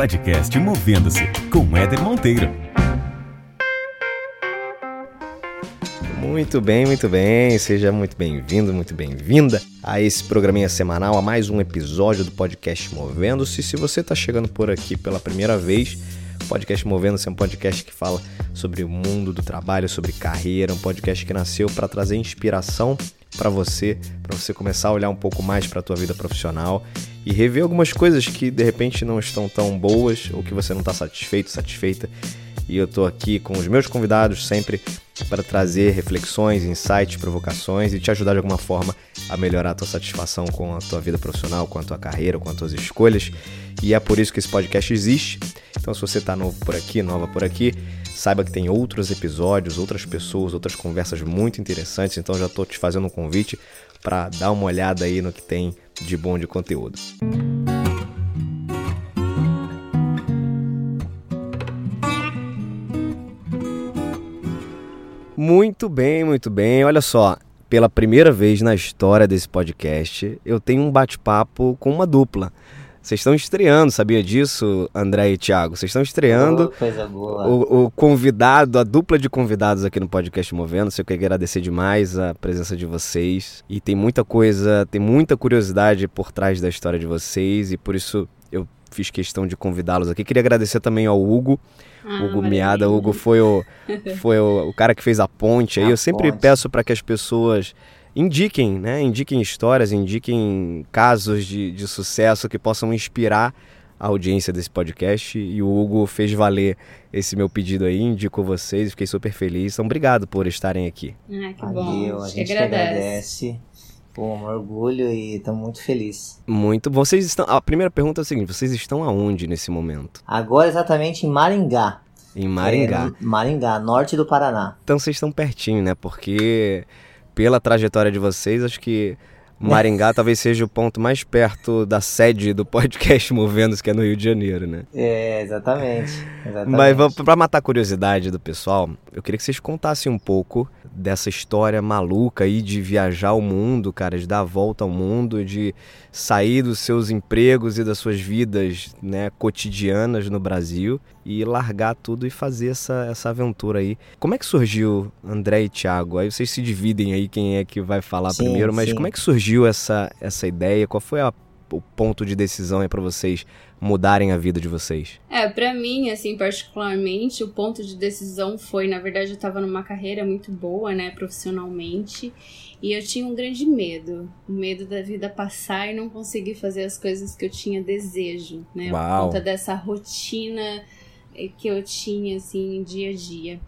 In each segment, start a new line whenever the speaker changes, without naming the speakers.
Podcast Movendo-se com Éder Monteiro.
Muito bem, muito bem. Seja muito bem-vindo, muito bem-vinda a esse programinha semanal, a mais um episódio do podcast Movendo-se. Se você está chegando por aqui pela primeira vez, o podcast Movendo-se é um podcast que fala sobre o mundo do trabalho, sobre carreira, um podcast que nasceu para trazer inspiração para você, para você começar a olhar um pouco mais para a tua vida profissional e rever algumas coisas que de repente não estão tão boas ou que você não está satisfeito, satisfeita. E eu estou aqui com os meus convidados sempre para trazer reflexões, insights, provocações e te ajudar de alguma forma a melhorar a tua satisfação com a tua vida profissional, com a tua carreira, com as tuas escolhas. E é por isso que esse podcast existe. Então, se você está novo por aqui, nova por aqui, saiba que tem outros episódios, outras pessoas, outras conversas muito interessantes. Então, já estou te fazendo um convite para dar uma olhada aí no que tem de bom de conteúdo. Muito bem, muito bem. Olha só, pela primeira vez na história desse podcast, eu tenho um bate-papo com uma dupla. Vocês estão estreando, sabia disso, André e Thiago? Vocês estão estreando.
Oh, coisa boa.
O, o, convidado, a dupla de convidados aqui no podcast Movendo. Eu quero agradecer demais a presença de vocês. E tem muita coisa, tem muita curiosidade por trás da história de vocês. E por isso eu fiz questão de convidá-los aqui. Queria agradecer também ao Hugo. Ah, Hugo Miada, Hugo foi o, foi o, o cara que fez a ponte aí. Eu sempre ponte. peço para que as pessoas indiquem, né? Indiquem histórias, indiquem casos de, de sucesso que possam inspirar a audiência desse podcast. E o Hugo fez valer esse meu pedido aí, indicou vocês, fiquei super feliz. Então, obrigado por estarem aqui.
Ah, que Valeu, bom. a gente agradece. agradece. Pô, um orgulho e estamos muito felizes.
Muito. Vocês estão. A primeira pergunta é a seguinte: vocês estão aonde nesse momento?
Agora exatamente em Maringá.
Em Maringá.
É, Maringá, norte do Paraná.
Então vocês estão pertinho, né? Porque pela trajetória de vocês, acho que Maringá talvez seja o ponto mais perto da sede do podcast Movendo-se, que é no Rio de Janeiro, né?
É, exatamente.
exatamente. Mas para matar a curiosidade do pessoal, eu queria que vocês contassem um pouco dessa história maluca aí de viajar o mundo, cara, de dar a volta ao mundo, de sair dos seus empregos e das suas vidas né, cotidianas no Brasil e largar tudo e fazer essa, essa aventura aí. Como é que surgiu André e Thiago? Aí vocês se dividem aí quem é que vai falar sim, primeiro, mas sim. como é que surgiu essa, essa ideia? Qual foi a, o ponto de decisão aí para vocês mudarem a vida de vocês?
É, para mim, assim, particularmente, o ponto de decisão foi, na verdade, eu tava numa carreira muito boa, né, profissionalmente, e eu tinha um grande medo, o medo da vida passar e não conseguir fazer as coisas que eu tinha desejo, né,
Uau.
por conta dessa rotina eh, que eu tinha, assim, dia a dia.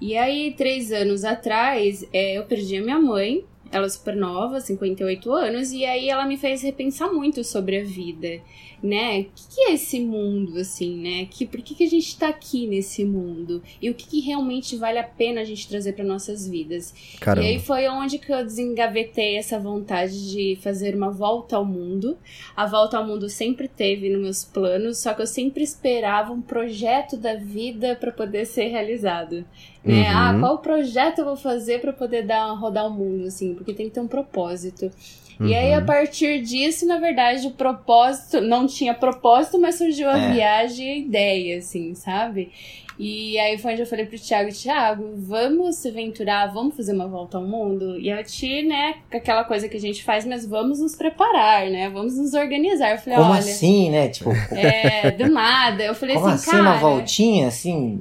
E aí, três anos atrás, é, eu perdi a minha mãe, ela é super nova, 58 anos, e aí ela me fez repensar muito sobre a vida né? O que, que, é esse mundo, assim, né? Que, por que, que a gente tá aqui nesse mundo? E o que, que realmente vale a pena a gente trazer para nossas vidas?
Caramba.
E aí foi onde que eu desengavetei essa vontade de fazer uma volta ao mundo. A volta ao mundo sempre teve nos meus planos, só que eu sempre esperava um projeto da vida para poder ser realizado. Né? Ah, uhum. Ah, qual projeto eu vou fazer para poder dar rodar o mundo, assim? Porque tem que ter um propósito. Uhum. E aí, a uhum. partir disso, na verdade, o propósito, não tinha propósito, mas surgiu a é. viagem e a ideia, assim, sabe? E aí foi onde eu falei pro Thiago, Thiago, vamos se aventurar, vamos fazer uma volta ao mundo? E a Ti, né, aquela coisa que a gente faz, mas vamos nos preparar, né? Vamos nos organizar. Eu falei,
Como
olha.
assim, né? Tipo.
É, do nada. Eu falei
Como
assim,
assim,
cara.
uma voltinha, assim,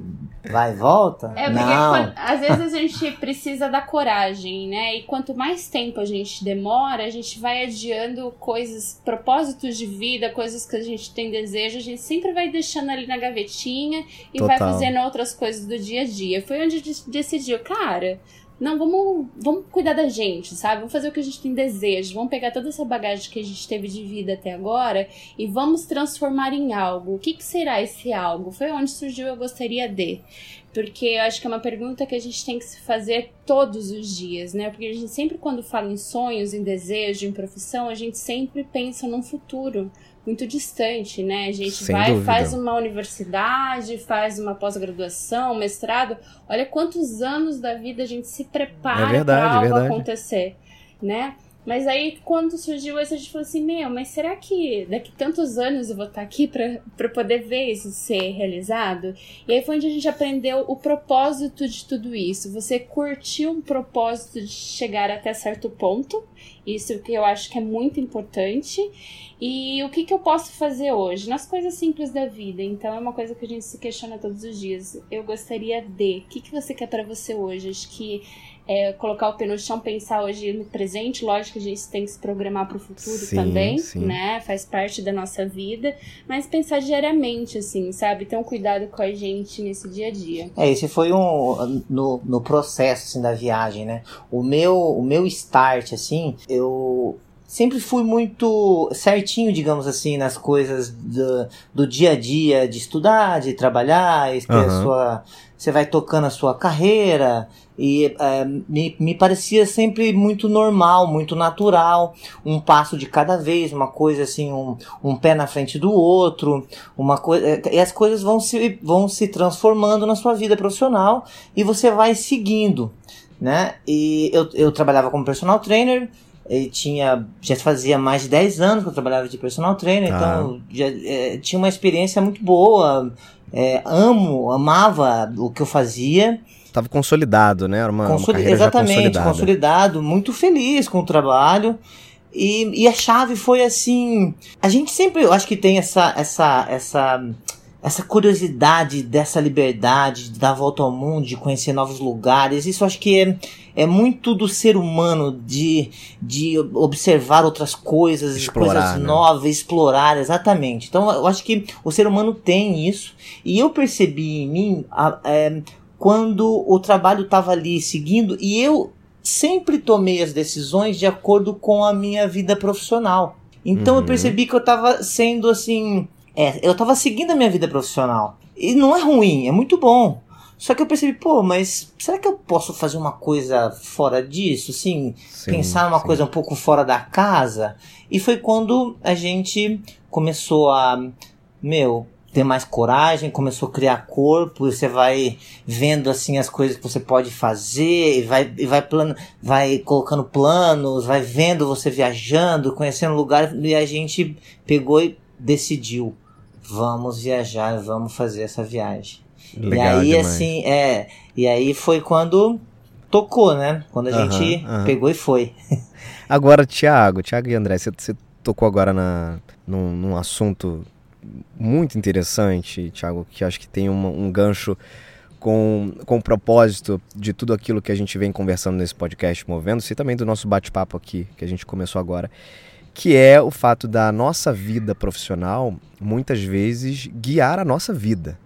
Vai e volta?
É, porque
Não.
às vezes a gente precisa da coragem, né? E quanto mais tempo a gente demora, a gente vai adiando coisas, propósitos de vida, coisas que a gente tem desejo, a gente sempre vai deixando ali na gavetinha e
Total.
vai fazendo outras coisas do dia a dia. Foi onde a gente decidiu, cara, não, vamos, vamos cuidar da gente, sabe? Vamos fazer o que a gente tem desejo. Vamos pegar toda essa bagagem que a gente teve de vida até agora e vamos transformar em algo. O que, que será esse algo? Foi onde surgiu Eu Gostaria de. Porque eu acho que é uma pergunta que a gente tem que se fazer todos os dias, né? Porque a gente sempre, quando fala em sonhos, em desejo, em profissão, a gente sempre pensa num futuro muito distante, né? A gente
Sem
vai,
dúvida.
faz uma universidade, faz uma pós-graduação, mestrado. Olha quantos anos da vida a gente se prepara
é
para algo
é
acontecer, né? Mas aí, quando surgiu isso, a gente falou assim: Meu, mas será que daqui tantos anos eu vou estar aqui para poder ver isso ser realizado? E aí foi onde a gente aprendeu o propósito de tudo isso. Você curtiu um propósito de chegar até certo ponto, isso que eu acho que é muito importante. E o que, que eu posso fazer hoje? Nas coisas simples da vida. Então é uma coisa que a gente se questiona todos os dias. Eu gostaria de. O que, que você quer para você hoje? Acho que é, colocar o pé no chão, pensar hoje no presente, lógico que a gente tem que se programar para o futuro sim, também, sim. né? Faz parte da nossa vida, mas pensar diariamente, assim, sabe? Ter um cuidado com a gente nesse dia a dia.
É, esse foi um no, no processo assim da viagem, né? O meu o meu start assim, eu sempre fui muito certinho, digamos assim, nas coisas do, do dia a dia, de estudar, de trabalhar, ter uhum. sua, você vai tocando a sua carreira, e é, me, me parecia sempre muito normal, muito natural, um passo de cada vez, uma coisa assim, um, um pé na frente do outro, uma coisa, é, e as coisas vão se, vão se transformando na sua vida profissional e você vai seguindo, né? E eu, eu trabalhava como personal trainer, ele tinha já fazia mais de 10 anos que eu trabalhava de personal trainer, ah. então já é, tinha uma experiência muito boa, é, amo, amava o que eu fazia.
Estava consolidado, né? Era uma,
Consoli uma
Exatamente,
consolidado, muito feliz com o trabalho. E, e a chave foi assim. A gente sempre, eu acho que tem essa, essa, essa essa curiosidade dessa liberdade, de dar volta ao mundo, de conhecer novos lugares, isso acho que é, é muito do ser humano, de, de observar outras coisas, explorar, coisas né? novas, explorar, exatamente. Então eu acho que o ser humano tem isso, e eu percebi em mim a, é, quando o trabalho estava ali seguindo, e eu sempre tomei as decisões de acordo com a minha vida profissional. Então uhum. eu percebi que eu estava sendo assim é, eu tava seguindo a minha vida profissional. E não é ruim, é muito bom. Só que eu percebi, pô, mas será que eu posso fazer uma coisa fora disso? Assim, sim, pensar numa sim. coisa um pouco fora da casa? E foi quando a gente começou a, meu, ter mais coragem, começou a criar corpo, você vai vendo assim as coisas que você pode fazer, e vai, e vai, plano, vai colocando planos, vai vendo você viajando, conhecendo lugares, e a gente pegou e decidiu vamos viajar, vamos fazer essa viagem. Legal e aí, demais. assim, é. E aí foi quando tocou, né? Quando a gente pegou e foi.
Agora, Thiago, Thiago e André, você, você tocou agora na, num, num, assunto muito interessante, Thiago, que acho que tem uma, um gancho com, com o propósito de tudo aquilo que a gente vem conversando nesse podcast Movendo-se e também do nosso bate-papo aqui, que a gente começou agora que é o fato da nossa vida profissional muitas vezes guiar a nossa vida.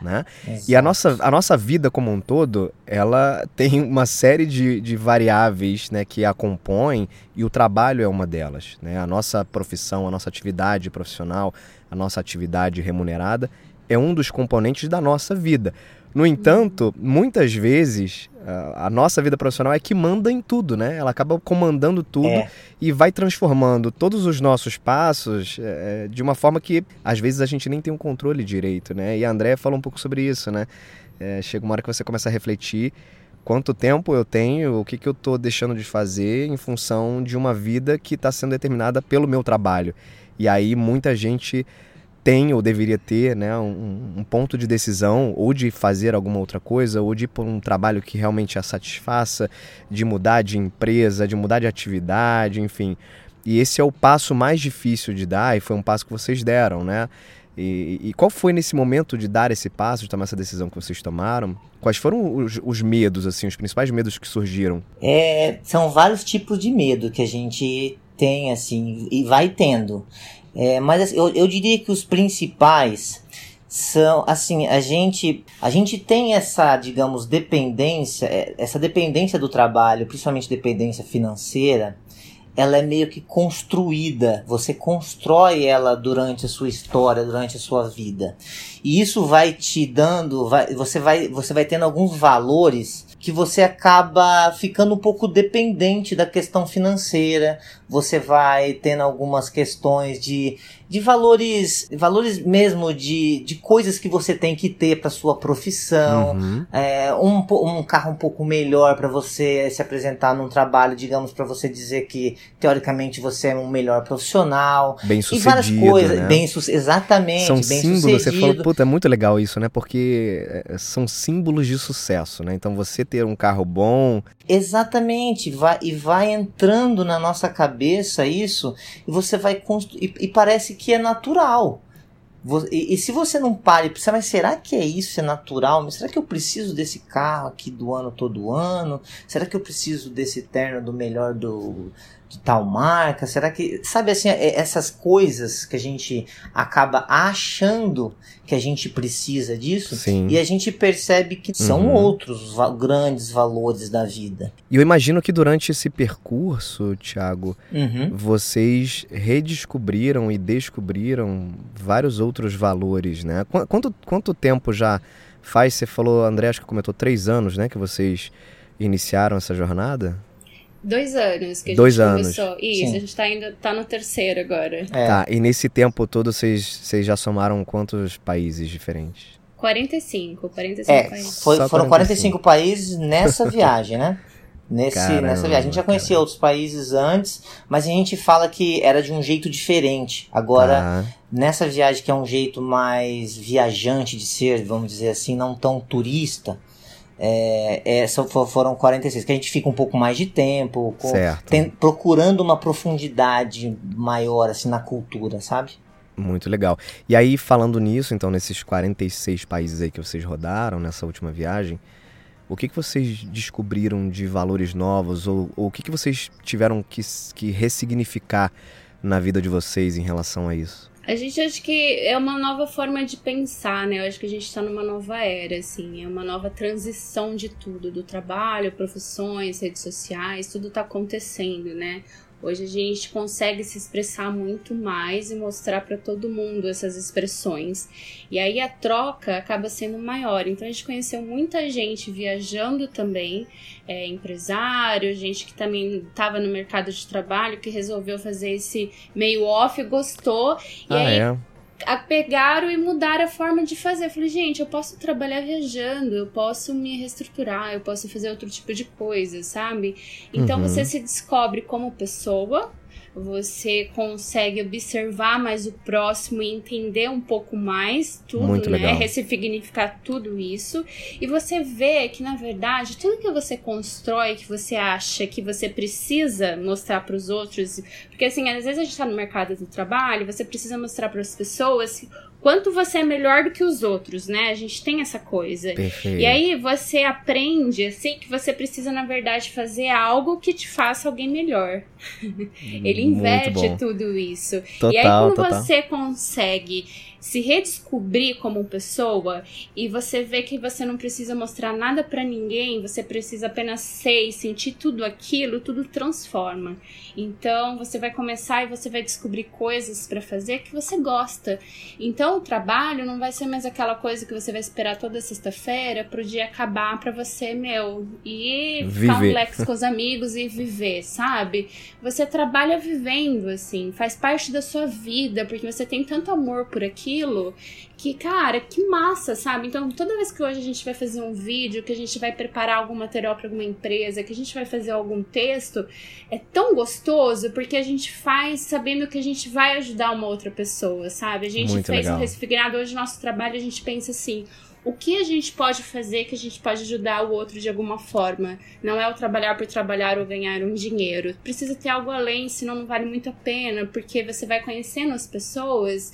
Né? E a nossa, a nossa vida como um todo, ela tem uma série de, de variáveis né, que a compõem e o trabalho é uma delas. Né? A nossa profissão, a nossa atividade profissional, a nossa atividade remunerada é um dos componentes da nossa vida. No entanto, muitas vezes a nossa vida profissional é que manda em tudo, né? Ela acaba comandando tudo é. e vai transformando todos os nossos passos é, de uma forma que às vezes a gente nem tem um controle direito, né? E a Andrea falou um pouco sobre isso, né? É, chega uma hora que você começa a refletir quanto tempo eu tenho, o que, que eu estou deixando de fazer em função de uma vida que está sendo determinada pelo meu trabalho. E aí muita gente tem ou deveria ter né, um, um, ponto de decisão ou de fazer alguma outra coisa ou de ir por um trabalho que realmente a satisfaça, de mudar de empresa, de mudar de atividade, enfim. E esse é o passo mais difícil de dar e foi um passo que vocês deram, né? E, e, qual foi nesse momento de dar esse passo, de tomar essa decisão que vocês tomaram? Quais foram os, os medos, assim, os principais medos que surgiram?
É, são vários tipos de medo que a gente tem, assim, e vai tendo. É, mas assim, eu, eu diria que os principais são assim a gente a gente tem essa digamos dependência é, essa dependência do trabalho principalmente dependência financeira ela é meio que construída. Você constrói ela durante a sua história durante a sua vida. E isso vai te dando vai, você vai você vai tendo alguns valores que você acaba ficando um pouco dependente da questão financeira, você vai tendo algumas questões de de valores, valores mesmo de, de coisas que você tem que ter para sua profissão,
Uhum.
é, um, um carro um pouco melhor para você se apresentar num trabalho, digamos, para você dizer que teoricamente você é um melhor profissional.
Bem
e
sucedido,
várias coisas,
né?
bem su- exatamente,
São
bem
símbolos, você
sucedido.
falou, puta, é muito legal isso, né? Porque é, são símbolos de sucesso, né? Então você ter um carro bom,
Exatamente, vai, e vai entrando na nossa cabeça isso, e você vai construir, e, e parece que é natural. E, e se você não para e pensa, mas será que é isso? É natural? Mas será que eu preciso desse carro aqui do ano todo ano? Será que eu preciso desse terno do melhor do de tal marca? Será que. Sabe assim, é- essas coisas que a gente acaba achando que a gente precisa disso?
sim.
E a gente percebe que são
Uhum.
outros os va- grandes valores da vida.
E eu imagino que durante esse percurso, Thiago,
Uhum.
vocês redescobriram e descobriram vários outros valores, né? Qu- Quanto, quanto tempo já faz? Você falou, André, acho que comentou três anos, né? Que vocês iniciaram essa jornada?
Dois anos que a
Dois
gente
anos.
começou. Isso,
Sim.
a gente tá indo, tá no terceiro agora.
É.
Tá, e nesse tempo todo vocês, vocês já somaram quantos países diferentes?
45, 45
É,
países.
foi- foram 45 países nessa viagem, né? Nesse,
Caramba,
nessa viagem. A gente já conhecia
cara.
outros países antes, mas a gente fala que era de um jeito diferente. Agora,
Tá.
nessa viagem que é um jeito mais viajante de ser, vamos dizer assim, não tão turista, é, é, foram 46. Que a gente fica um pouco mais de tempo, com- tem- procurando uma profundidade maior assim na cultura, sabe?
Muito legal. E aí, falando nisso, então, nesses 46 países aí que vocês rodaram nessa última viagem, o que, que vocês descobriram de valores novos? Ou, ou o que, que vocês tiveram que, que ressignificar na vida de vocês em relação a isso?
A gente acha que é uma nova forma de pensar, né? Eu acho que a gente tá numa nova era, assim, é uma nova transição de tudo, do trabalho, profissões, redes sociais, tudo tá acontecendo, né? Hoje a gente consegue se expressar muito mais e mostrar para todo mundo essas expressões. E aí a troca acaba sendo maior. Então a gente conheceu muita gente viajando também, é, empresário, gente que também estava no mercado de trabalho, que resolveu fazer esse meio off, gostou. E
ah,
aí
é?
A- pegaram e mudaram a forma de fazer. Eu falei, gente, eu posso trabalhar viajando, eu posso me reestruturar, eu posso fazer outro tipo de coisa, sabe? Então
Uhum.
você se descobre como pessoa, você consegue observar mais o próximo e entender um pouco mais tudo,
Muito
né?
legal.
Ressignificar tudo isso. E você vê que, na verdade, tudo que você constrói, que você acha que você precisa mostrar para os outros. Porque, assim, às vezes a gente está no mercado do trabalho, você precisa mostrar para as pessoas quanto você é melhor do que os outros, né? A gente tem essa coisa.
Perfeito.
E aí você aprende, assim, que você precisa, na verdade, fazer algo que te faça alguém melhor. Ele inverte tudo isso.
Total,
e aí, quando
total.
você consegue se redescobrir como pessoa e você vê que você não precisa mostrar nada pra ninguém, você precisa apenas ser e sentir tudo aquilo, tudo transforma. Então você vai começar e você vai descobrir coisas pra fazer que você gosta. Então o trabalho não vai ser mais aquela coisa que você vai esperar toda sexta-feira pro dia acabar pra você, meu, e ficar um
Viver.
lex com os amigos e viver, sabe? Você trabalha vivendo, assim, faz parte da sua vida, porque você tem tanto amor por aquilo que, cara, que massa, sabe? Então, toda vez que hoje a gente vai fazer um vídeo, que a gente vai preparar algum material para alguma empresa, que a gente vai fazer algum texto, é tão gostoso porque a gente faz sabendo que a gente vai ajudar uma outra pessoa, sabe? A gente
Muito
fez
legal.
um resfriado, hoje nosso trabalho a gente pensa assim. O que a gente pode fazer que a gente pode ajudar o outro de alguma forma? Não é o trabalhar por trabalhar ou ganhar um dinheiro. Precisa ter algo além, senão não vale muito a pena, porque você vai conhecendo as pessoas.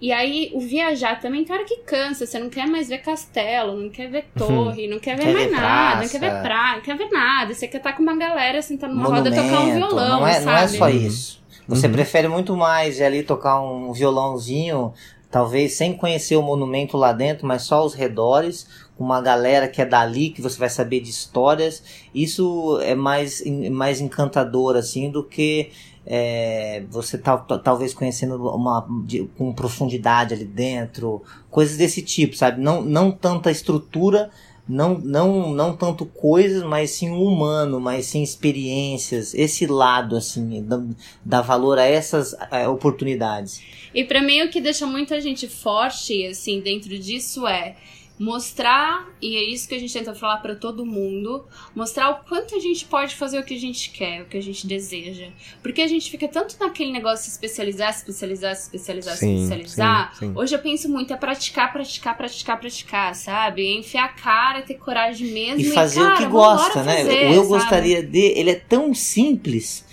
E aí, o viajar também tem hora que cansa. Você não quer mais ver castelo, não quer ver torre, não quer ver
Quer
mais
ver
nada, não
praça.
quer ver praia, não quer ver nada. Você quer estar com uma galera sentada numa roda tocar um
Monumento,
violão,
não é,
sabe?
não é só isso. Você
Uhum.
prefere muito mais ir ali tocar um violãozinho, talvez sem conhecer o monumento lá dentro, mas só os redores, com uma galera que é dali, que você vai saber de histórias. Isso é mais, mais encantador, assim, do que é, você tal- talvez conhecendo uma de- com profundidade ali dentro, coisas desse tipo, sabe? Não, não tanta estrutura, não, não, não tanto coisas, mas sim o humano, mas sim experiências, esse lado, assim, dá, dá valor a essas é, oportunidades.
E para mim o que deixa muita gente forte, assim, dentro disso é mostrar, e é isso que a gente tenta falar para todo mundo, mostrar o quanto a gente pode fazer o que a gente quer, o que a gente deseja. Porque a gente fica tanto naquele negócio de especializar, especializar, especializar,
Sim,
especializar.
sim, sim.
Hoje eu penso muito é praticar, praticar, praticar, praticar, sabe? É enfiar a cara, ter coragem mesmo
E fazer
cara,
o que gosta, né?
fazer,
o eu
sabe?
gostaria de, ele é tão simples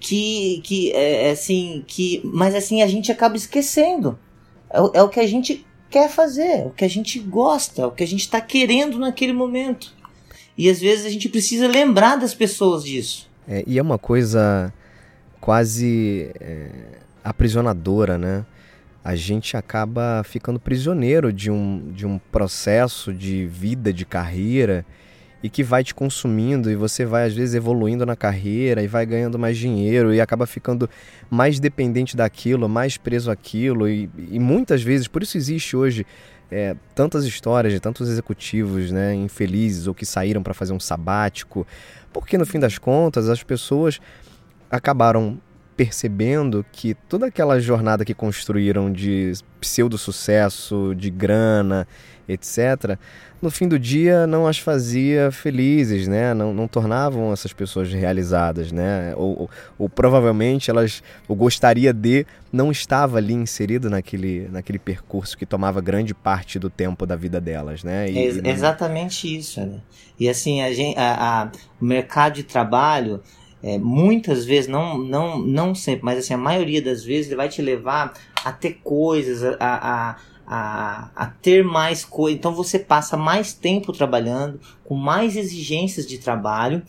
que, que é, é assim, que, mas assim a gente acaba esquecendo. É, o- é o que a gente quer fazer, é o que a gente gosta, é o que a gente está querendo naquele momento. E às vezes a gente precisa lembrar das pessoas disso.
É, e é uma coisa quase é, aprisionadora, né? A gente acaba ficando prisioneiro de um, de um processo de vida, de carreira, e que vai te consumindo, e você vai, às vezes, evoluindo na carreira, e vai ganhando mais dinheiro, e acaba ficando mais dependente daquilo, mais preso àquilo, e, e muitas vezes, por isso existe hoje é, tantas histórias de tantos executivos né, infelizes ou que saíram para fazer um sabático, porque no fim das contas as pessoas acabaram percebendo que toda aquela jornada que construíram de pseudo-sucesso, de grana, etc., no fim do dia não as fazia felizes, né? Não, não tornavam essas pessoas realizadas, né? Ou, ou, ou provavelmente elas, o gostaria de, não estava ali inserido naquele, naquele percurso que tomava grande parte do tempo da vida delas, né? E-
É
não-
exatamente isso, né? E assim, a gente, a, a- o mercado de trabalho, é, muitas vezes, não, não, não sempre, mas assim, a maioria das vezes, ele vai te levar a ter coisas, a, a, a, a ter mais coisas. Então você passa mais tempo trabalhando, com mais exigências de trabalho,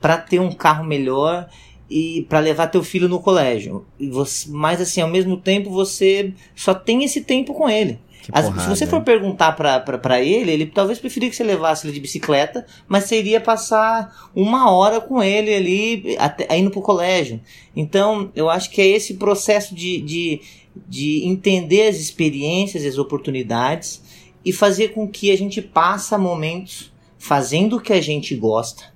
para ter um carro melhor e para levar teu filho no colégio. E você, mas assim, ao mesmo tempo, você só tem esse tempo com ele. As- se você for perguntar pra ele, ele talvez preferia que você levasse ele de bicicleta, mas você iria passar uma hora com ele ali, até, indo pro colégio. Então, eu acho que é esse processo de, de, de entender as experiências e as oportunidades e fazer com que a gente passe momentos fazendo o que a gente gosta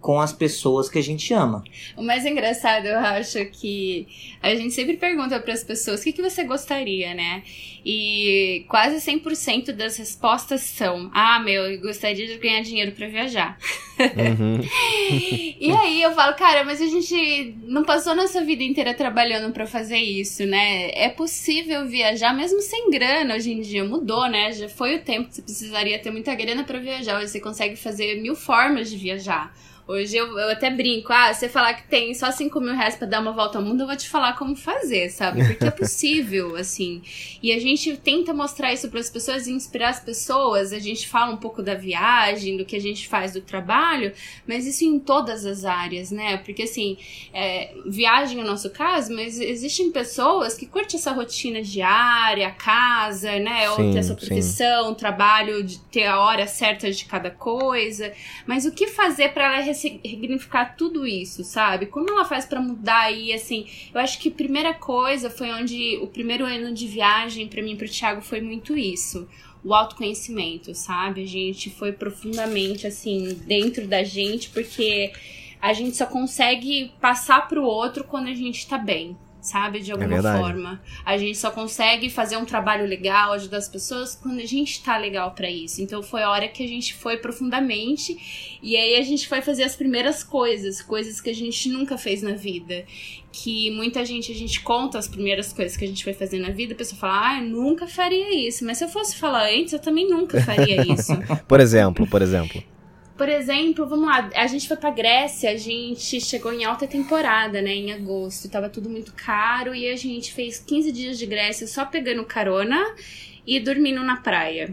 com as pessoas que a gente ama.
O mais engraçado, eu acho que a gente sempre pergunta para as pessoas o que, que você gostaria, né? E quase 100% das respostas são: Ah, meu, eu gostaria de ganhar dinheiro para viajar.
Uhum.
E aí eu falo, cara, mas a gente não passou nossa vida inteira trabalhando pra fazer isso, né? É possível viajar mesmo sem grana hoje em dia. Mudou, né? Já foi o tempo que você precisaria ter muita grana pra viajar. Hoje você consegue fazer mil formas de viajar. Hoje eu, eu até brinco, ah, você falar que tem só 5 mil reais pra dar uma volta ao mundo, eu vou te falar como fazer, sabe? Porque é possível, assim. E a gente tenta mostrar isso para as pessoas e inspirar as pessoas. A gente fala um pouco da viagem, do que a gente faz do trabalho, mas isso em todas as áreas, né? Porque assim, é, viagem é o nosso caso, mas existem pessoas que curtem essa rotina diária, casa, né? Ou
Sim,
ter essa
sim.
profissão, trabalho, de ter a hora certa de cada coisa. Mas o que fazer para ela resi- ressignificar tudo isso, sabe? Como ela faz para mudar aí, assim? Eu acho que a primeira coisa foi onde o primeiro ano de viagem para mim e pro Thiago foi muito isso. O autoconhecimento, sabe? A gente foi profundamente assim dentro da gente porque a gente só consegue passar pro outro quando a gente tá bem, sabe? De alguma
verdade.
forma. A gente só consegue fazer um trabalho legal, ajudar as pessoas quando a gente tá legal pra isso. Então foi a hora que a gente foi profundamente e aí a gente foi fazer as primeiras coisas, coisas que a gente nunca fez na vida. Que muita gente, a gente conta as primeiras coisas que a gente foi fazer na vida, a pessoa fala, ah, eu nunca faria isso. Mas se eu fosse falar antes, eu também nunca faria isso.
Por exemplo, por exemplo.
Por exemplo, vamos lá, a gente foi pra Grécia, a gente chegou em alta temporada, né, em agosto, tava tudo muito caro e a gente fez 15 dias de Grécia só pegando carona e dormindo na praia.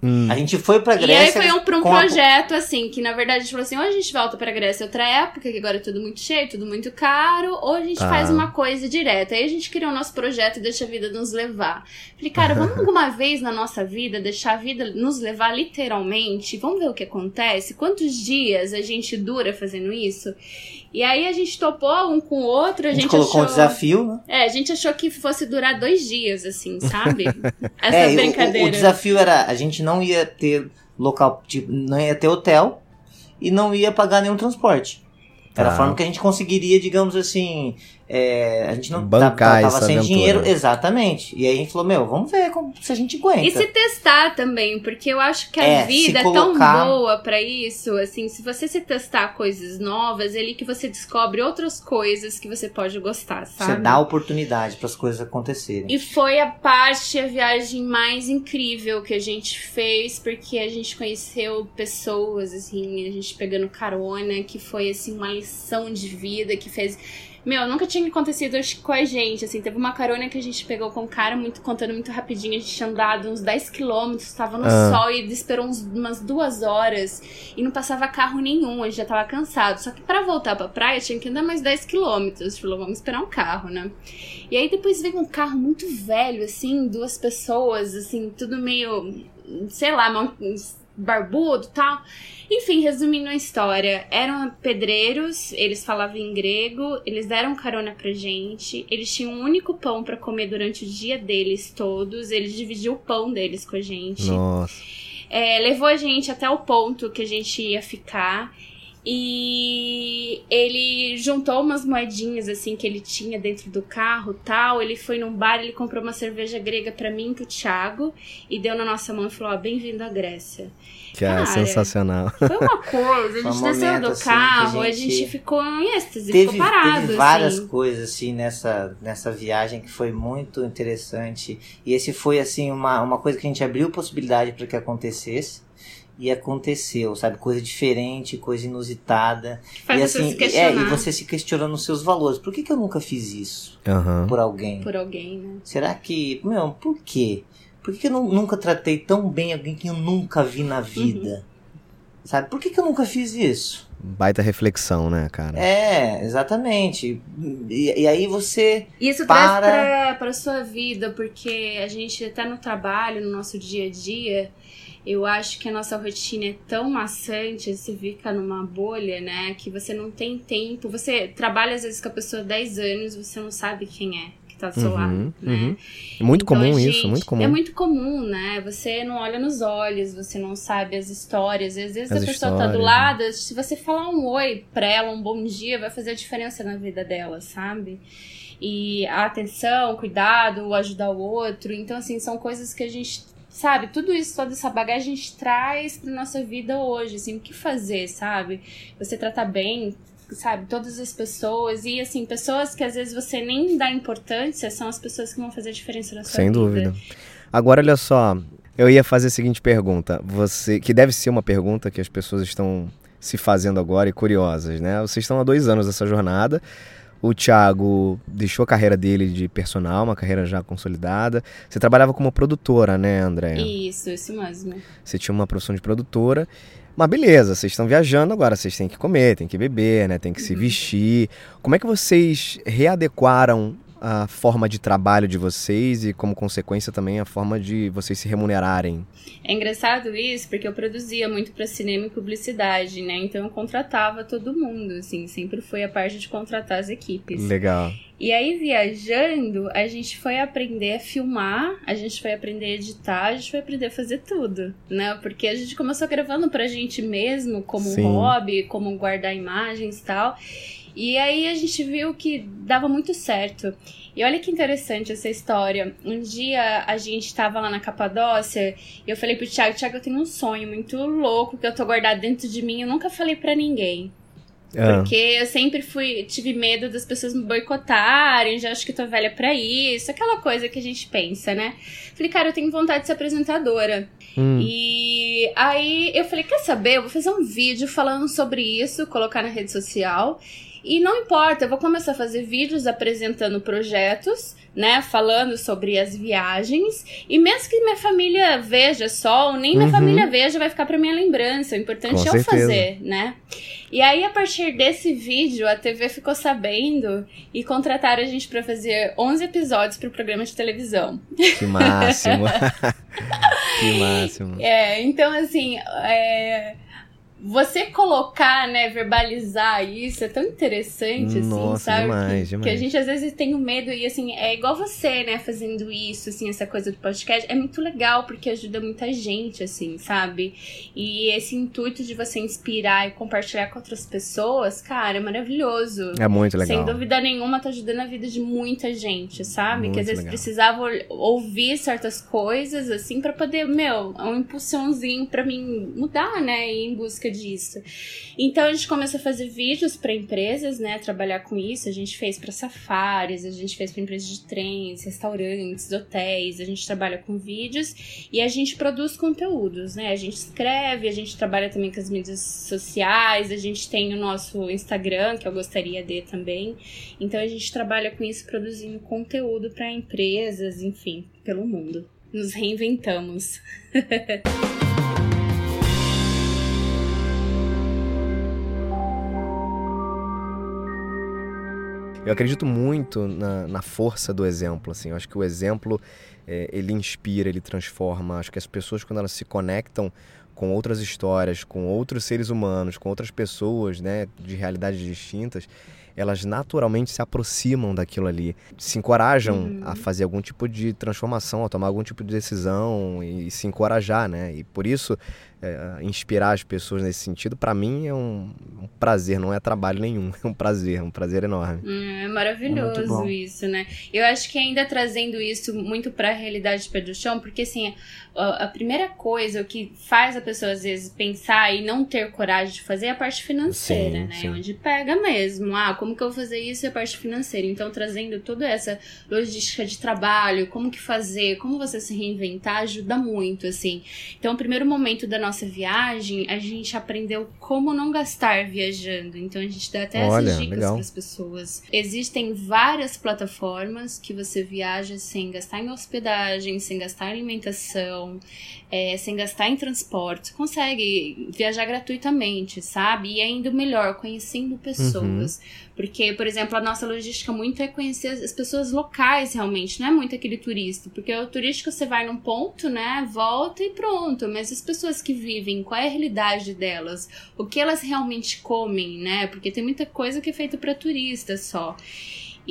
Hum,
A gente foi pra
E aí
Grécia.
foi um, pra um
com a-
projeto, assim, que na verdade a gente falou assim, ou a gente volta pra Grécia outra época, que agora é tudo muito cheio, tudo muito caro, ou a gente
Tá.
faz uma coisa direta. Aí a gente criou o nosso projeto e deixa a vida nos levar. Falei, cara, vamos alguma vez na nossa vida deixar a vida nos levar literalmente? Vamos ver o que acontece? Quantos dias a gente dura fazendo isso? E aí a gente topou um com o outro, a,
A gente,
gente,
colocou
achou...
um desafio, né?
É, a gente achou que fosse durar dois dias, assim, sabe? Essa
É, o-
brincadeira.
O, o desafio era, a gente não ia ter local, tipo, não ia ter hotel e não ia pagar nenhum transporte. Era
Tá.
a forma que a gente conseguiria, digamos assim, é, a gente não
Bancar
tava, tava
essa
sem
aventura.
dinheiro, exatamente. E aí a gente falou, meu, vamos ver como, se a gente aguenta.
E se testar também, porque eu acho que a
É,
vida
se
é tão
colocar-
boa pra isso, assim, se você se testar coisas novas, é ali que você descobre outras coisas que você pode gostar, sabe?
Você dá oportunidade para as coisas acontecerem.
E foi a parte, a viagem mais incrível que a gente fez, porque a gente conheceu pessoas, assim, a gente pegando carona, que foi, assim, uma lição de vida que fez. Meu, nunca tinha acontecido com a gente, assim, teve uma carona que a gente pegou com um cara, muito, contando muito rapidinho, a gente tinha andado uns 10 quilômetros, tava no
Ah.
sol e esperou uns, umas duas horas e não passava carro nenhum, a gente já tava cansado. Só que pra voltar pra praia tinha que andar mais 10 quilômetros, falou, vamos esperar um carro, né? E aí depois veio um carro muito velho, assim, duas pessoas, assim, tudo meio, sei lá, barbudo e tal. Enfim, resumindo a história, eram pedreiros, eles falavam em grego, eles deram carona pra gente, eles tinham um único pão pra comer durante o dia deles todos, eles dividiam o pão deles com a gente.
Nossa.
É, levou a gente até o ponto que a gente ia ficar. E ele juntou umas moedinhas assim que ele tinha dentro do carro tal. Ele foi num bar, ele comprou uma cerveja grega pra mim e pro Thiago e deu na nossa mão e falou: Ó, bem-vindo à Grécia.
Que é
Cara,
sensacional.
Foi uma coisa, a
Foi um
gente desceu
momento,
do
assim,
carro,
a
a gente,
gente
ficou em êxtase,
Teve,
ficou parado.
teve várias
assim.
coisas assim nessa, nessa viagem que foi muito interessante. E esse foi assim uma, uma coisa que a gente abriu possibilidade para que acontecesse. E aconteceu, sabe? Coisa diferente, coisa inusitada.
Faz
e
você
assim,
se questionar
é, e você se questionando os seus valores. Por que, que eu nunca fiz isso
Aham.
por alguém?
por alguém, né?
Será que. Meu, por quê? Por que, que eu nu- nunca tratei tão bem alguém que eu nunca vi na vida? Sabe? Por que, que eu nunca fiz isso?
Baita reflexão, né, cara?
É, exatamente. E, e aí você.
Isso
Para-
traz pra, pra sua vida, porque a gente até no trabalho, no nosso dia a dia, eu acho que a nossa rotina é tão maçante, você fica numa bolha, né? Que você não tem tempo. Você trabalha às vezes com a pessoa há 10 anos, você não sabe quem é que tá do seu
Uhum,
lado, né?
uhum. Muito
Então,
comum
gente,
isso, muito comum.
É muito comum, né? Você não olha nos olhos, você não sabe as histórias. Às vezes
As
a pessoa tá do
histórias,
lado, se você falar um oi pra ela, um bom dia, vai fazer a diferença na vida dela, sabe? E a atenção, cuidado, o ajudar o outro. Então, assim, são coisas que a gente. Sabe, tudo isso, toda essa bagagem a gente traz pra nossa vida hoje, assim, o que fazer, sabe? Você tratar bem, sabe, todas as pessoas. E, assim, pessoas que às vezes você nem dá importância são as pessoas que vão fazer a diferença na sua
Sem
vida.
dúvida. Agora, olha só, eu ia fazer a seguinte pergunta, você, que deve ser uma pergunta que as pessoas estão se fazendo agora e curiosas, né? Vocês estão há dois anos nessa jornada. O Thiago deixou a carreira dele de personal, uma carreira já consolidada. Você trabalhava como produtora, né, André?
Isso, isso mesmo.
Você tinha uma profissão de produtora. Mas beleza, vocês estão viajando agora, vocês têm que comer, têm que beber, né? Tem que se vestir. Como é que vocês readequaram a forma de trabalho de vocês e, como consequência, também a forma de vocês se remunerarem?
É engraçado isso, porque eu produzia muito pra cinema e publicidade, né? Então eu contratava todo mundo, assim, sempre foi a parte de contratar as equipes.
Legal.
E aí, viajando, a gente foi aprender a filmar, a gente foi aprender a editar, a gente foi aprender a fazer tudo, né? Porque a gente começou gravando pra gente mesmo, como
Sim.
um hobby, como guardar imagens e tal. E aí a gente viu que dava muito certo. E olha que interessante essa história. Um dia a gente tava lá na Capadócia e eu falei pro Thiago, Thiago, eu tenho um sonho muito louco que eu tô guardado dentro de mim, eu nunca falei pra ninguém.
Ah,
Porque eu sempre fui, tive medo das pessoas me boicotarem, já acho que tô velha pra isso, aquela coisa que a gente pensa, né? Falei, cara, eu tenho vontade de ser apresentadora.
hum,
E aí eu falei, quer saber? Eu vou fazer um vídeo falando sobre isso, colocar na rede social. E não importa, eu vou começar a fazer vídeos apresentando projetos, né? Falando sobre as viagens. E mesmo que minha família veja só, ou nem minha
Uhum.
família veja, vai ficar pra minha lembrança. O importante
Com
é eu
certeza.
fazer, né? E aí, a partir desse vídeo, a TV ficou sabendo e contrataram a gente pra fazer 11 episódios pro programa de televisão.
que máximo. que máximo.
É, então assim, é, você colocar, né, verbalizar isso é tão interessante, assim,
Nossa,
sabe?
demais,
que,
demais.
que a gente às vezes tem o medo e, assim, é igual você, né, fazendo isso, assim, essa coisa do podcast. É muito legal porque ajuda muita gente, assim, sabe? E esse intuito de você inspirar e compartilhar com outras pessoas, cara, é maravilhoso.
É muito legal.
Sem dúvida nenhuma, tá ajudando a vida de muita gente, sabe?
Muito
que às vezes
legal.
precisava ouvir certas coisas, assim, pra poder, meu, um impulsãozinho pra mim mudar, né? E ir em busca disso. Então a gente começou a fazer vídeos pra empresas, né? Trabalhar com isso. A gente fez pra safaris, a gente fez pra empresas de trens, restaurantes, hotéis. A gente trabalha com vídeos e a gente produz conteúdos, né? A gente escreve, a gente trabalha também com as mídias sociais, a gente tem o nosso Instagram, que eu gostaria de também. Então a gente trabalha com isso, produzindo conteúdo para empresas, enfim, pelo mundo. Nos reinventamos.
Eu acredito muito na, na força do exemplo, assim. Eu acho que o exemplo, é, ele inspira, ele transforma. Acho que as pessoas, quando elas se conectam com outras histórias, com outros seres humanos, com outras pessoas, né, de realidades distintas, elas naturalmente se aproximam daquilo ali, se encorajam
Uhum.
a fazer algum tipo de transformação, a tomar algum tipo de decisão e, se encorajar, né? E por isso, é, inspirar as pessoas nesse sentido, para mim é um, um prazer, não é trabalho nenhum, é um prazer, um prazer enorme.
Hum, é
É
maravilhoso
bom.
isso, né? Eu acho que ainda trazendo isso muito pra realidade de pé do chão, porque assim, a, a primeira coisa o que faz a pessoa às vezes pensar e não ter coragem de fazer é a parte financeira,
Sim,
né?
sim.
Onde pega mesmo. Ah, como que eu vou fazer isso e a parte financeira? Então, trazendo toda essa logística de trabalho, como que fazer, como você se reinventar, ajuda muito, assim. Então, o primeiro momento da nossa viagem, a gente aprendeu como não gastar viajando. Então, a gente dá até
Olha,
essas dicas para as pessoas. Existem várias plataformas que você viaja sem gastar em hospedagem, sem gastar em alimentação, é, sem gastar em transporte. Consegue viajar gratuitamente, sabe? E ainda melhor, conhecendo pessoas. Porque, por exemplo, a nossa logística muito é conhecer as as pessoas locais realmente, não é muito aquele turista. Porque o turístico você vai num ponto, né? Volta e pronto. Mas as pessoas que vivem, qual é a realidade delas? O que elas realmente comem, né? Porque tem muita coisa que é feita para turista só.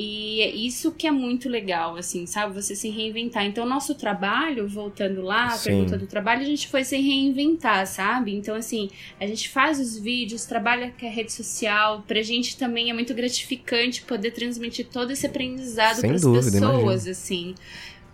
E é isso que é muito legal, assim, sabe? Você se reinventar. Então, o nosso trabalho, voltando lá, a
Sim.
pergunta do trabalho, a gente foi se reinventar, sabe? Então, assim, a gente faz os vídeos, trabalha com a rede social. Pra gente também é muito gratificante poder transmitir todo esse aprendizado
Sem
pras
dúvida,
pessoas,
imagino.
assim.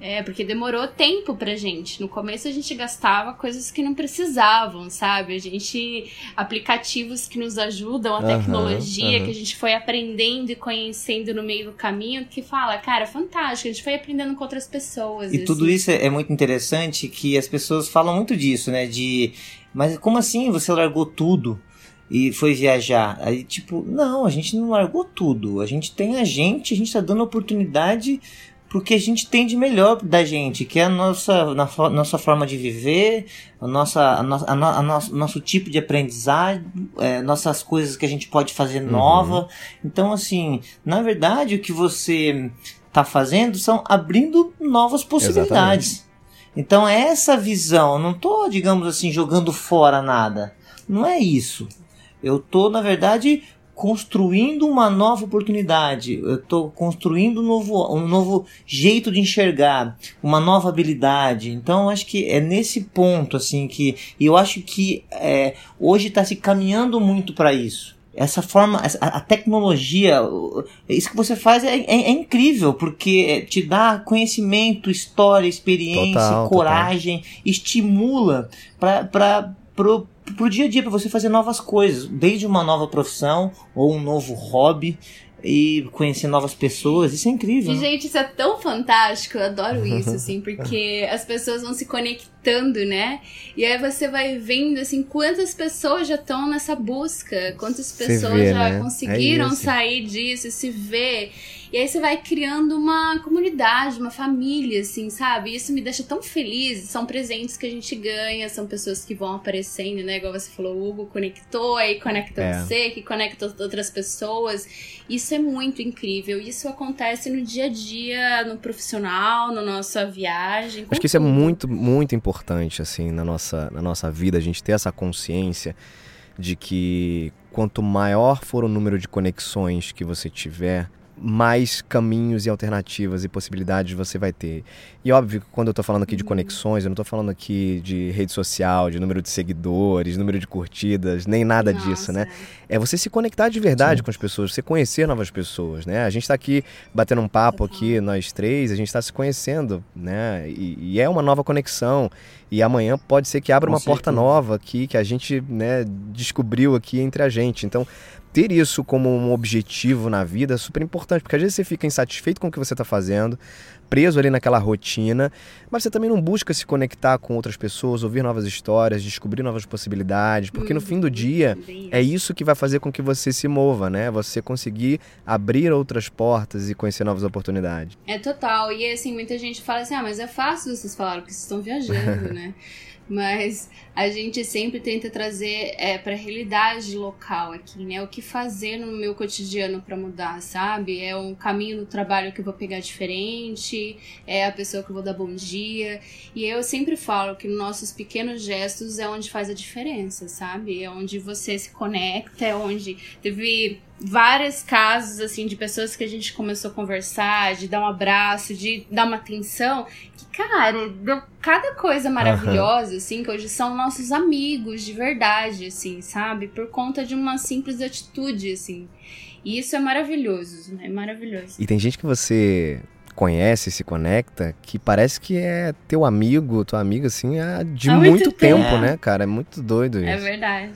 É, porque demorou tempo pra gente. No começo a gente gastava coisas que não precisavam, sabe? A gente. aplicativos que nos ajudam, a
Aham,
tecnologia
aham.
que a gente foi aprendendo e conhecendo no meio do caminho, que fala, cara, fantástico, a gente foi aprendendo com outras pessoas.
E tudo
assim.
isso é é muito interessante que as pessoas falam muito disso, né? De. Mas como assim você largou tudo e foi viajar? Aí, tipo, não, a gente não largou tudo. A gente tem a gente, a gente tá dando oportunidade pro que a gente tem de melhor da gente, que é a nossa, na nossa forma de viver, a nossa, a no, a no, a nosso, nosso tipo de aprendizado, é, nossas coisas que a gente pode fazer
Uhum.
nova. Então, assim, na verdade, o que você tá fazendo são abrindo novas possibilidades. Então, é essa visão, eu não tô, digamos assim, jogando fora nada. Não é isso. Eu tô, na verdade, construindo uma nova oportunidade. Eu tô construindo um novo, um novo jeito de enxergar, uma nova habilidade. Então, acho que é nesse ponto, assim, que eu acho que é, hoje está se caminhando muito para isso. Essa forma, a, a tecnologia, isso que você faz é, é- é incrível, porque te dá conhecimento, história, experiência,
Total,
coragem, estimula para pro, dia a dia, para você fazer novas coisas, desde uma nova profissão ou um novo hobby e conhecer novas pessoas. Isso é incrível.
E,
né?
gente, isso é tão fantástico, eu adoro isso, assim, porque as pessoas vão se conectando, né? E aí você vai vendo, assim, quantas pessoas já estão nessa busca, quantas pessoas
vê,
já
né?
conseguiram
É
sair disso, se ver. E aí você vai criando uma comunidade, uma família, assim, sabe? Isso me deixa tão feliz. São presentes que a gente ganha, são pessoas que vão aparecendo, né? Igual você falou, o Hugo conectou, aí conecta
É.
você, que conecta outras pessoas. Isso é muito incrível. Isso acontece no dia a dia, no profissional, na nossa viagem.
Acho que isso é
tudo.
muito, muito importante, assim, na nossa, na nossa vida, a gente ter essa consciência de que quanto maior for o número de conexões que você tiver, mais caminhos e alternativas e possibilidades você vai ter. E óbvio que quando eu estou falando aqui de
Uhum.
conexões, eu não estou falando aqui de rede social, de número de seguidores, número de curtidas, nem nada disso, né? É você se conectar de verdade com as pessoas, você conhecer novas pessoas, né? A gente está aqui batendo um papo aqui, nós três, a gente está se conhecendo, né? E, e é uma nova conexão. E amanhã pode ser que abra
Com
uma porta
certeza.
nova aqui, que a gente né, descobriu aqui entre a gente. Então, ter isso como um objetivo na vida é super importante, porque às vezes você fica insatisfeito com o que você está fazendo, preso ali naquela rotina, mas você também não busca se conectar com outras pessoas, ouvir novas histórias, descobrir novas possibilidades, porque no fim do dia
Bem
é isso que vai fazer com que você se mova, né? Você conseguir abrir outras portas e conhecer novas oportunidades.
É total. E assim, muita gente fala assim: ah, mas é fácil vocês falaram que vocês estão viajando, né? Mas a gente sempre tenta trazer é, para a realidade local aqui, né? O que fazer no meu cotidiano para mudar, sabe? É um caminho no trabalho que eu vou pegar diferente, é a pessoa que eu vou dar bom dia. E eu sempre falo que nossos pequenos gestos é onde faz a diferença, sabe? É onde você se conecta, é onde teve vários casos assim de pessoas que a gente começou a conversar, de dar um abraço, de dar uma atenção, que cara, deu cada coisa maravilhosa assim, que hoje são nossos amigos de verdade assim, sabe? Por conta de uma simples atitude assim. E isso é maravilhoso, é maravilhoso.
E tem gente que você conhece, se conecta, que parece que é teu amigo, tua amiga, assim, há de
Há
muito,
muito
tempo,
tempo.
né, cara? É muito doido isso.
É verdade.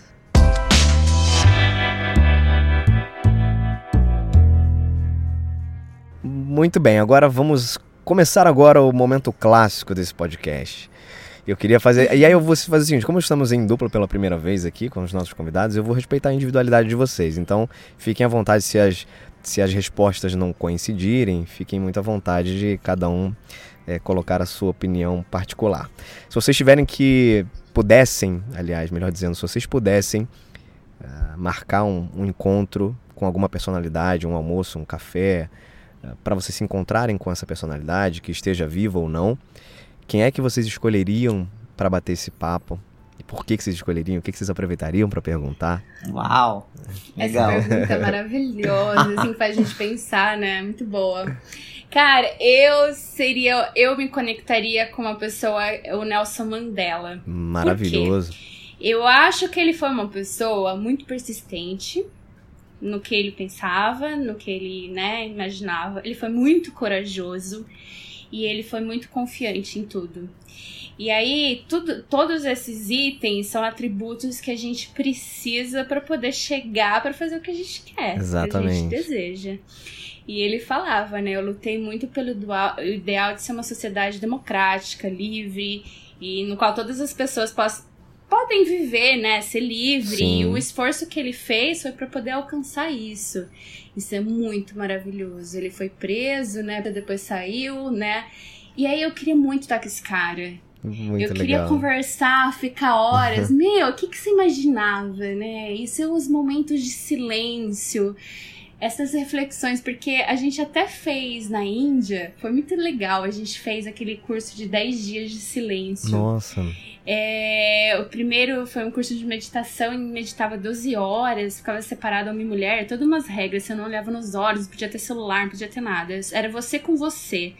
Muito bem, agora vamos começar agora o momento clássico desse podcast. Eu queria fazer. E aí eu vou fazer o seguinte: como estamos em dupla pela primeira vez aqui com os nossos convidados, eu vou respeitar a individualidade de vocês. Então, fiquem à vontade se as, se as respostas não coincidirem, fiquem muito à vontade de cada um é, colocar a sua opinião particular. Se vocês tiverem que. pudessem, aliás, melhor dizendo, se vocês pudessem ah, marcar um, um encontro com alguma personalidade, um almoço, um café, para vocês se encontrarem com essa personalidade, que esteja viva ou não, quem é que vocês escolheriam para bater esse papo? E por que, que vocês escolheriam? O que, que vocês aproveitariam para perguntar?
Uau! Legal.
Essa pergunta é maravilhosa, assim, faz a gente pensar, né? Muito boa. Cara, eu seria. Eu me conectaria com uma pessoa, o Nelson Mandela.
Maravilhoso.
Eu acho que ele foi uma pessoa muito persistente no que ele pensava, no que ele, né, imaginava. Ele foi muito corajoso e ele foi muito confiante em tudo. E aí, tudo, todos esses itens são atributos que a gente precisa para poder chegar para fazer o que a gente quer, o que a
Exatamente.
gente deseja. E ele falava, né? Eu lutei muito pelo dual- ideal de ser uma sociedade democrática, livre, e no qual todas as pessoas possam podem viver, né, ser livre.
Sim.
E o esforço que ele fez foi para poder alcançar isso. Isso é muito maravilhoso. Ele foi preso, né, depois saiu, né? E aí eu queria muito estar com esse cara.
Muito
eu queria
legal.
conversar, ficar horas. Meu, o que, que você imaginava, né? E seus momentos de silêncio, essas reflexões, porque a gente até fez na Índia, foi muito legal. A gente fez aquele curso de 10 dias de silêncio.
Nossa,
É, o primeiro foi um curso de meditação e meditava 12 horas, ficava separado homem e mulher, todas umas regras, você não olhava nos olhos, não podia ter celular, não podia ter nada. Era você com você.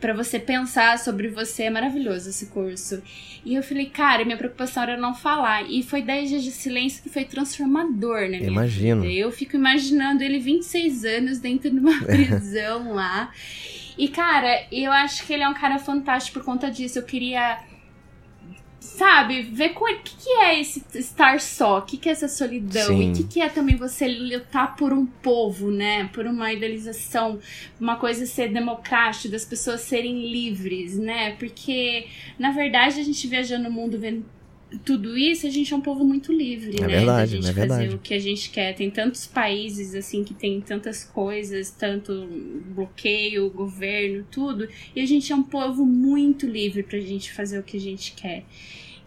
Pra você pensar sobre você, é maravilhoso esse curso. E eu falei, cara, minha preocupação era não falar. E foi 10 dias de silêncio que foi transformador minha
Imagino.
vida. Eu fico imaginando ele 26 anos dentro de uma prisão lá. E, cara, eu acho que ele é um cara fantástico por conta disso. Eu queria sabe, ver o que, que é esse estar só, o que, que é essa solidão,
Sim.
e o que, que é também você lutar por um povo, né? Por uma idealização, uma coisa ser democrática, das pessoas serem livres, né? Porque, na verdade, a gente viajando no mundo vendo tudo isso, a gente é um povo muito livre,
É
né?
verdade,
da gente
é
fazer
verdade.
o que a gente quer. Tem tantos países, assim, que tem tantas coisas, tanto bloqueio, governo, tudo. E a gente é um povo muito livre pra gente fazer o que a gente quer.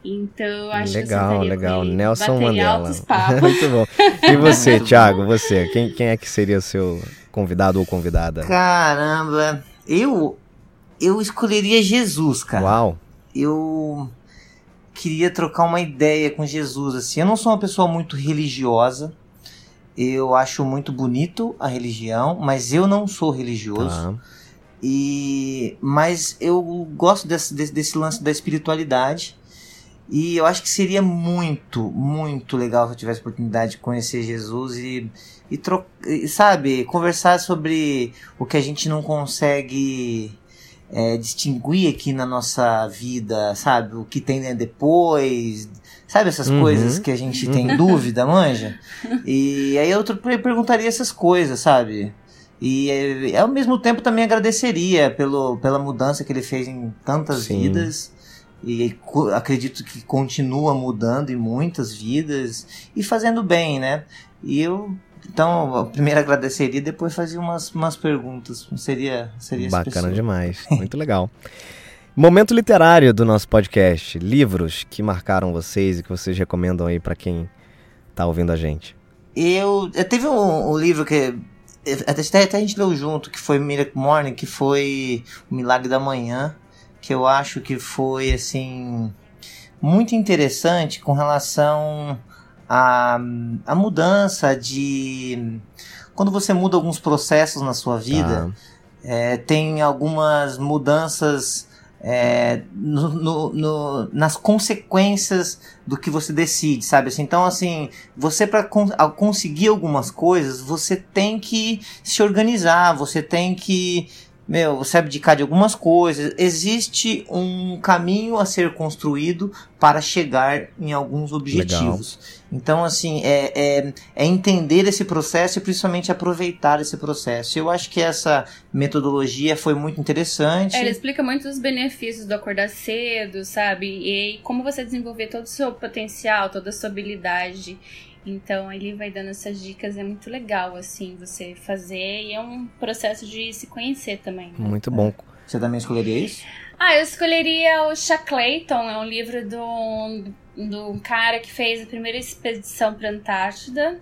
Então, eu acho que
legal,
com
legal. Nelson Mandela. Muito bom. E você, Thiago, você, quem, quem é que seria o seu convidado ou convidada?
Caramba, eu eu escolheria Jesus, cara.
Uau,
Eu queria trocar uma ideia com Jesus. Assim, eu não sou uma pessoa muito religiosa. Eu acho muito bonito a religião, mas eu não sou religioso.
Tá.
E mas eu gosto desse, desse, desse lance da espiritualidade. E eu acho que seria muito, muito legal se eu tivesse a oportunidade de conhecer Jesus e, e, e sabe, conversar sobre o que a gente não consegue é, distinguir aqui na nossa vida, sabe? O que tem né, depois, sabe? Essas
Uhum.
coisas que a gente tem dúvida, manja? E aí eu perguntaria essas coisas, sabe? E é, ao mesmo tempo também agradeceria pelo, pela mudança que ele fez em tantas
Sim.
vidas. E acredito que continua mudando em muitas vidas e fazendo bem, né? E eu, então, primeiro agradeceria e depois fazia umas, umas perguntas. Seria, seria
Bacana demais. Muito legal. Momento literário do nosso podcast. Livros que marcaram vocês e que vocês recomendam aí pra quem tá ouvindo a gente.
Eu, eu teve um, um livro que até, até a gente leu junto, que foi Miracle Morning, que foi O Milagre da Manhã, que eu acho que foi assim muito interessante com relação à, à mudança de quando você muda alguns processos na sua vida,
Tá.
é, tem algumas mudanças é, no- no- no- nas consequências do que você decide, sabe? Assim, então, assim, você para conseguir algumas coisas, você tem que se organizar, você tem que, meu, você abdicar de algumas coisas. Existe um caminho a ser construído para chegar em alguns objetivos. Então, assim, é, é, é entender esse processo e principalmente aproveitar esse processo. Eu acho que essa metodologia foi muito interessante.
É, ele explica muito os benefícios do acordar cedo, sabe? E como você desenvolver todo o seu potencial, toda a sua habilidade. Então ele vai dando essas dicas, é muito legal, assim, você fazer. E é um processo de se conhecer também. né?
Muito bom.
Você também escolheria isso?
Ah, eu escolheria o Chuck Clayton, é um livro do, do cara que fez a primeira expedição para Antártida.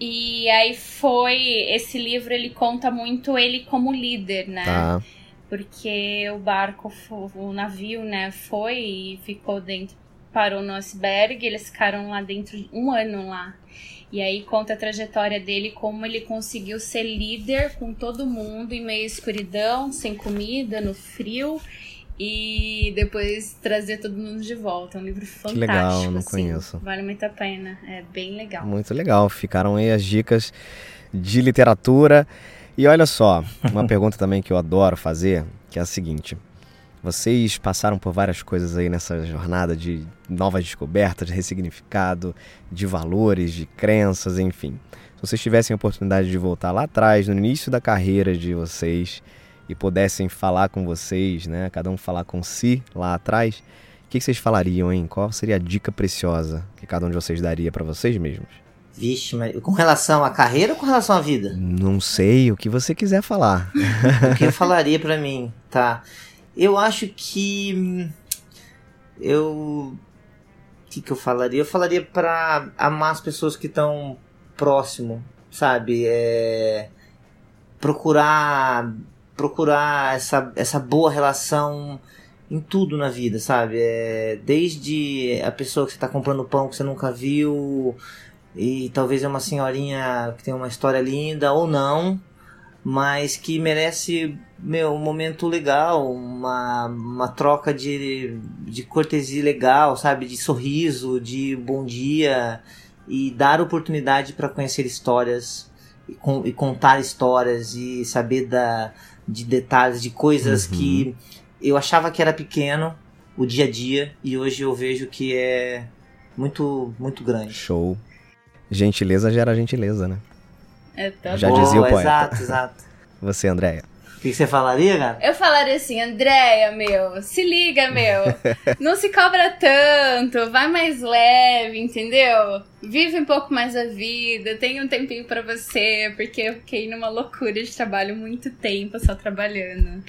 E aí foi. Esse livro ele conta muito ele como líder, né?
Tá.
Porque o barco, o navio, né, foi e ficou dentro, parou no iceberg, eles ficaram lá dentro um ano lá. E aí conta a trajetória dele, como ele conseguiu ser líder com todo mundo em meio à escuridão, sem comida, no frio. E depois trazer todo mundo de volta. É um livro fantástico.
legal, não
assim.
conheço.
Vale muito a pena. É bem legal.
Muito legal. Ficaram aí as dicas de literatura. E olha só, uma pergunta também que eu adoro fazer, que é a seguinte. Vocês passaram por várias coisas aí nessa jornada de novas descobertas, de ressignificado, de valores, de crenças, enfim. Se vocês tivessem a oportunidade de voltar lá atrás, no início da carreira de vocês, e pudessem falar com vocês, né? Cada um falar com si lá atrás, o que que vocês falariam, hein? Qual seria a dica preciosa que cada um de vocês daria para vocês mesmos?
Vixe, mas com relação à carreira ou com relação à vida?
Não sei, o que você quiser falar.
o que eu falaria pra mim, tá? Eu acho que hum, eu o que, que eu falaria? Eu falaria pra amar as pessoas que estão próximo, sabe? É, procurar procurar essa, essa boa relação em tudo na vida, sabe? É, desde a pessoa que você tá comprando pão que você nunca viu e talvez é uma senhorinha que tem uma história linda ou não, mas que merece meu, um momento legal, uma, uma troca de, de cortesia legal, sabe? De sorriso, de bom dia e dar oportunidade para conhecer histórias e, con- e contar histórias e saber da, de detalhes, de coisas
Uhum.
que eu achava que era pequeno, o dia a dia, e hoje eu vejo que é muito, muito grande.
Show. Gentileza gera gentileza, né?
É tão
Já
bom.
dizia o poeta.
Exato, exato.
Você, Andréia.
O que que você falaria, cara?
Eu falaria assim, Andréia, meu, se liga, meu. Não se cobra tanto, vai mais leve, entendeu? Vive um pouco mais a vida, tem um tempinho pra você, porque eu fiquei numa loucura de trabalho muito tempo só trabalhando.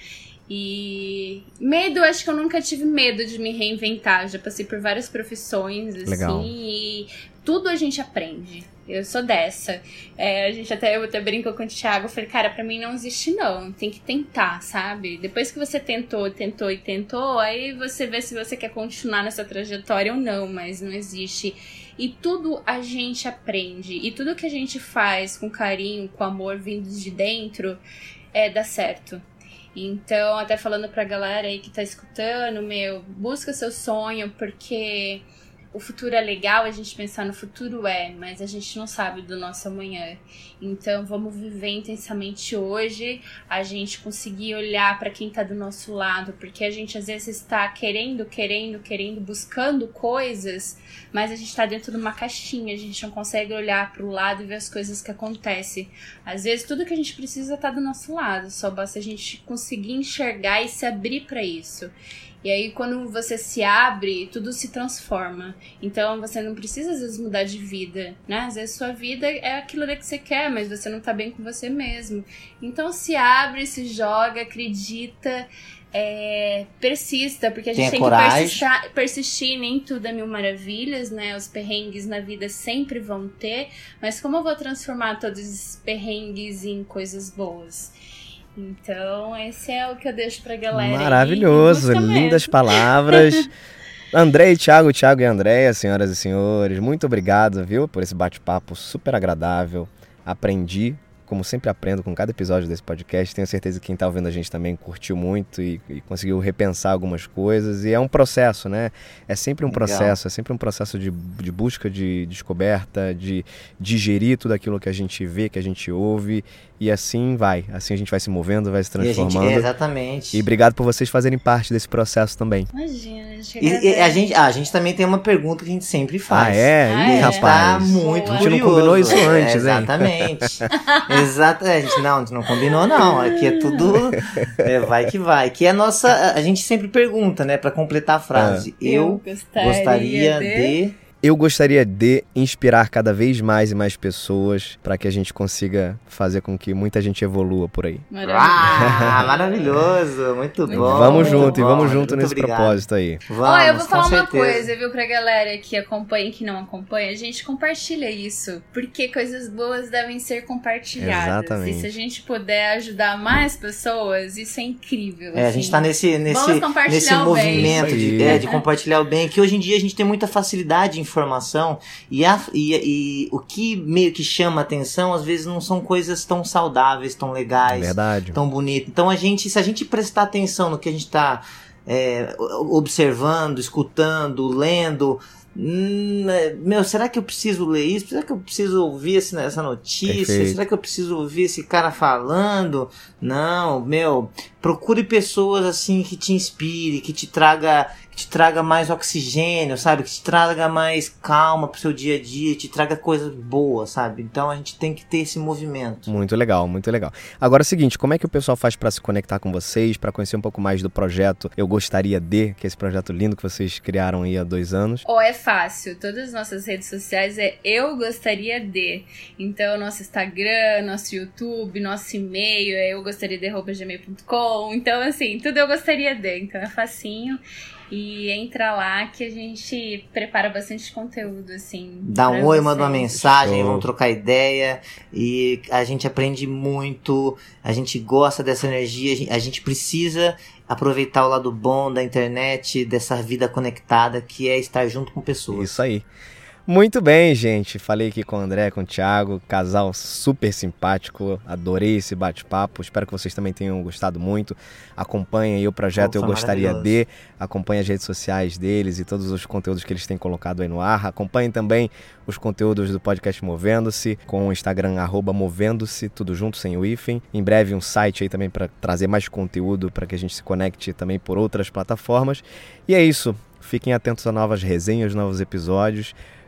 E medo, acho que eu nunca tive medo de me reinventar. Já passei por várias profissões, assim,
Legal.
e tudo a gente aprende. Eu sou dessa. É, a gente até, eu até brinco com o Thiago. Eu falei, cara, pra mim não existe não. Tem que tentar, sabe? Depois que você tentou, tentou e tentou, aí você vê se você quer continuar nessa trajetória ou não, mas não existe. E tudo a gente aprende. E tudo que a gente faz com carinho, com amor vindo de dentro, é dá certo. Então, até falando pra galera aí que tá escutando, meu, busca seu sonho, porque o futuro é legal, a gente pensar no futuro é, mas a gente não sabe do nosso amanhã. Então vamos viver intensamente hoje, a gente conseguir olhar para quem tá do nosso lado, porque a gente às vezes está querendo, querendo, querendo, buscando coisas, mas a gente tá dentro de uma caixinha, a gente não consegue olhar para o lado e ver as coisas que acontecem. Às vezes tudo que a gente precisa tá do nosso lado, só basta a gente conseguir enxergar e se abrir para isso. E aí, quando você se abre, tudo se transforma. Então, você não precisa, às vezes, mudar de vida, né? Às vezes, sua vida é aquilo que você quer, mas você não tá bem com você mesmo. Então, se abre, se joga, acredita. É, persista, porque a gente
Tenha
tem
coragem.
que persistir, persistir, nem tudo é mil maravilhas, né? Os perrengues na vida sempre vão ter, mas como eu vou transformar todos esses perrengues em coisas boas? Então, esse é o que eu deixo pra galera.
Maravilhoso, lindas
mesmo.
palavras. André e Thiago, Thiago e Andréia, senhoras e senhores, muito obrigado, viu, por esse bate-papo super agradável. Aprendi, como sempre aprendo com cada episódio desse podcast. Tenho certeza que quem está ouvindo a gente também curtiu muito e, e conseguiu repensar algumas coisas. E é um processo, né? É sempre um
Legal.
processo, é sempre um processo de, de busca de descoberta, de digerir tudo aquilo que a gente vê, que a gente ouve. E assim vai. Assim a gente vai se movendo, vai se
E a gente,
transformando.
é, exatamente.
E obrigado por vocês fazerem parte desse processo também.
Imagina, a gente
E- e a, gente, ah, a gente também tem uma pergunta que a gente sempre faz.
Ah, é?
Ah,
Ih,
é?
Gente tá
rapaz.
muito
A
gente não
curioso.
combinou isso
É,
antes, hein?
Exatamente. É, a gente, não, a gente não combinou, não. Aqui é tudo. é, vai que vai. Que é a nossa. a- A gente sempre pergunta, né? Pra completar a frase. Eu, gostaria de.
Eu gostaria de inspirar cada vez mais e mais pessoas para que a gente consiga fazer com que muita gente evolua por aí.
Ah, maravilhoso. Muito bom.
vamos
muito
junto e
bom,
vamos junto
muito
nesse
obrigado.
propósito aí.
Vamos,
Ó, eu vou falar uma
certeza.
coisa, viu, pra galera que acompanha e que não acompanha. Gente, compartilha isso. Porque coisas boas devem ser compartilhadas.
Exatamente.
E se a gente puder ajudar mais pessoas, isso é incrível.
É, a
assim.
gente tá nesse, nesse,
compartilhar
nesse movimento de, é, de compartilhar o bem, que hoje em dia a gente tem muita facilidade de informação e, a- e- e o que meio que chama atenção, às vezes não são coisas tão saudáveis, tão legais,
verdade.
tão bonitas. Então a gente, se a gente prestar atenção no que a gente tá é, observando, escutando, lendo. hum, é, meu, será que eu preciso ler isso? Será que eu preciso ouvir essa notícia?
Perfeito.
Será que eu preciso ouvir esse cara falando? Não, meu, procure pessoas assim que te inspire, que te traga, que te traga mais oxigênio, sabe? Que te traga mais calma pro seu dia a dia, te traga coisas boas, sabe? Então a gente tem que ter esse movimento.
Muito legal, muito legal. Agora é o seguinte, como é que o pessoal faz para se conectar com vocês, para conhecer um pouco mais do projeto Eu Gostaria de, que é esse projeto lindo que vocês criaram aí há dois anos?
Ou é fácil, todas as nossas redes sociais é eu gostaria de. Então, nosso Instagram, nosso YouTube, nosso e-mail é eu gostaria de gmail.com. Então, assim, tudo eu gostaria de. Então é facinho. E entra lá que a gente prepara bastante conteúdo, assim.
Dá um oi, manda uma mensagem,
Show.
vamos trocar ideia. E a gente aprende muito, a gente gosta dessa energia, a gente- a gente precisa aproveitar o lado bom da internet, dessa vida conectada, que é estar junto com pessoas.
Isso aí. Muito bem, gente. Falei aqui com o André, com o Thiago, casal super simpático. Adorei esse bate-papo. Espero que vocês também tenham gostado muito. Acompanhem aí o projeto
Pô,
Eu Gostaria de. Acompanhem as redes sociais deles e todos os conteúdos que eles têm colocado aí no ar. Acompanhem também os conteúdos do podcast Movendo-se com o Instagram Movendo-se, tudo junto, sem o hífen. Em breve um site aí também para trazer mais conteúdo para que a gente se conecte também por outras plataformas. E é isso. Fiquem atentos a novas resenhas, novos episódios.